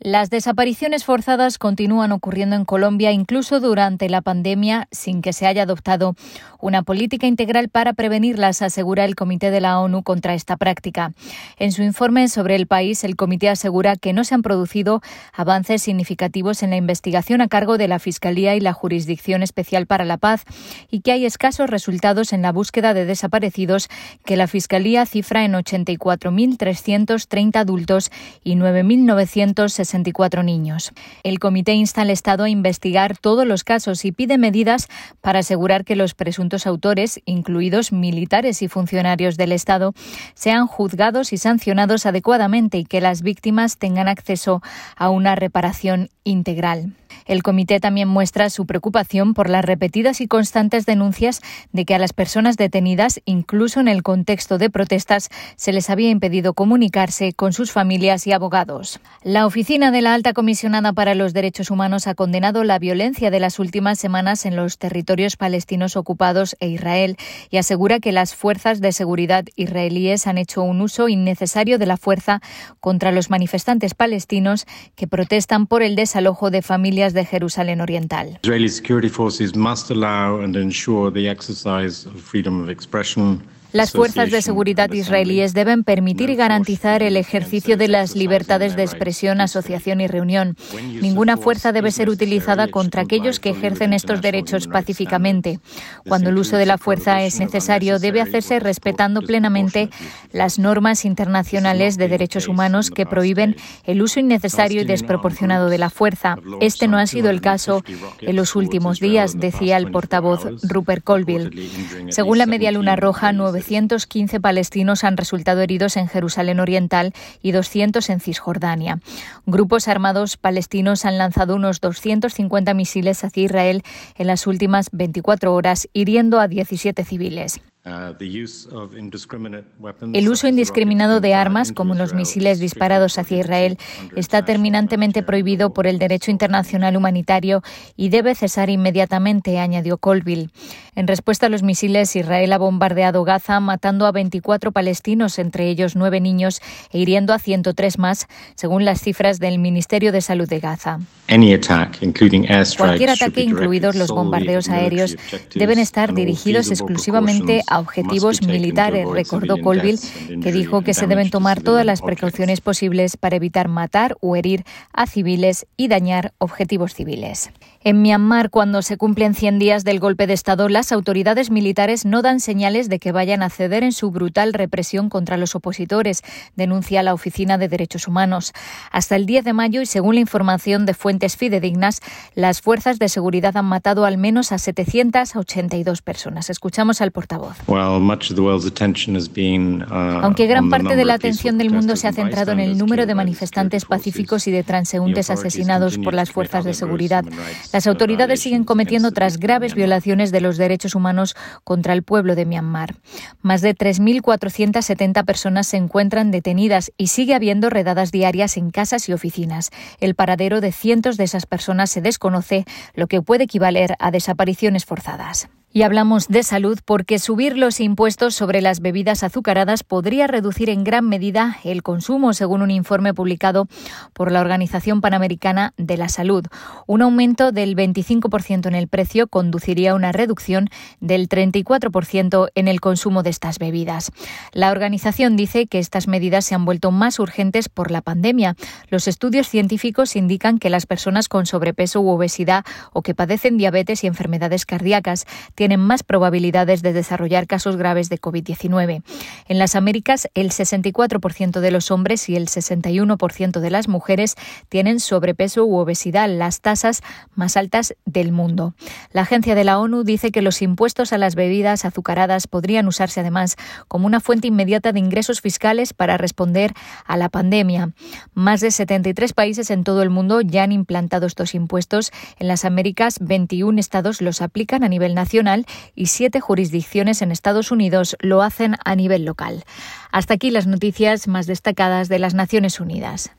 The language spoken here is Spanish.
Las desapariciones forzadas continúan ocurriendo en Colombia incluso durante la pandemia sin que se haya adoptado una política integral para prevenirlas, asegura el Comité de la ONU contra esta práctica. En su informe sobre el país, el comité asegura que no se han producido avances significativos en la investigación a cargo de la Fiscalía y la Jurisdicción Especial para la Paz y que hay escasos resultados en la búsqueda de desaparecidos que la Fiscalía cifra en 84.330 adultos y 9.960 64 niños. El comité insta al Estado a investigar todos los casos y pide medidas para asegurar que los presuntos autores, incluidos militares y funcionarios del Estado, sean juzgados y sancionados adecuadamente y que las víctimas tengan acceso a una reparación integral. El comité también muestra su preocupación por las repetidas y constantes denuncias de que a las personas detenidas, incluso en el contexto de protestas, se les había impedido comunicarse con sus familias y abogados. La oficina de la Alta Comisionada para los Derechos Humanos ha condenado la violencia de las últimas semanas en los territorios palestinos ocupados e Israel y asegura que las fuerzas de seguridad israelíes han hecho un uso innecesario de la fuerza contra los manifestantes palestinos que protestan por el desalojo de familias de Jerusalén Oriental. Israeli security forces must allow and ensure the exercise of freedom of expression las fuerzas de seguridad israelíes deben permitir y garantizar el ejercicio de las libertades de expresión, asociación y reunión. Ninguna fuerza debe ser utilizada contra aquellos que ejercen estos derechos pacíficamente. Cuando el uso de la fuerza es necesario, debe hacerse respetando plenamente las normas internacionales de derechos humanos que prohíben el uso innecesario y desproporcionado de la fuerza. Este no ha sido el caso en los últimos días, decía el portavoz Rupert Colville. Según la Media Luna Roja, 9 915 palestinos han resultado heridos en Jerusalén Oriental y 200 en Cisjordania. Grupos armados palestinos han lanzado unos 250 misiles hacia Israel en las últimas 24 horas, hiriendo a 17 civiles. Uh, el uso indiscriminado de armas, como los misiles disparados hacia Israel, está terminantemente prohibido por el derecho internacional humanitario y debe cesar inmediatamente, añadió Colville. En respuesta a los misiles, Israel ha bombardeado Gaza, matando a 24 palestinos, entre ellos nueve niños, e hiriendo a 103 más, según las cifras del Ministerio de Salud de Gaza. Cualquier ataque, incluidos los bombardeos aéreos, deben estar dirigidos exclusivamente a objetivos militares, recordó Colville, que dijo que se deben tomar todas las precauciones posibles para evitar matar o herir a civiles y dañar objetivos civiles. En Myanmar, cuando se cumplen 100 días del golpe de Estado, las autoridades militares no dan señales de que vayan a ceder en su brutal represión contra los opositores, denuncia la Oficina de Derechos Humanos. Hasta el 10 de mayo, y según la información de fuentes fidedignas, las fuerzas de seguridad han matado al menos a 782 personas. Escuchamos al portavoz. Aunque gran parte de la atención del mundo se ha centrado en el número de manifestantes pacíficos y de transeúntes asesinados por las fuerzas de seguridad, las autoridades siguen cometiendo otras graves violaciones de los derechos humanos contra el pueblo de Myanmar. Más de 3.470 personas se encuentran detenidas y sigue habiendo redadas diarias en casas y oficinas. El paradero de cientos de esas personas se desconoce, lo que puede equivaler a desapariciones forzadas. Y hablamos de salud porque subir los impuestos sobre las bebidas azucaradas podría reducir en gran medida el consumo, según un informe publicado por la Organización Panamericana de la Salud. Un aumento del 25% en el precio conduciría a una reducción del 34% en el consumo de estas bebidas. La organización dice que estas medidas se han vuelto más urgentes por la pandemia. Los estudios científicos indican que las personas con sobrepeso u obesidad o que padecen diabetes y enfermedades cardíacas tienen más probabilidades de desarrollar casos graves de COVID-19. En las Américas, el 64% de los hombres y el 61% de las mujeres tienen sobrepeso u obesidad, las tasas más altas del mundo. La agencia de la ONU dice que los impuestos a las bebidas azucaradas podrían usarse además como una fuente inmediata de ingresos fiscales para responder a la pandemia. Más de 73 países en todo el mundo ya han implantado estos impuestos. En las Américas, 21 estados los aplican a nivel y siete jurisdicciones en Estados Unidos lo hacen a nivel local. Hasta aquí las noticias más destacadas de las Naciones Unidas.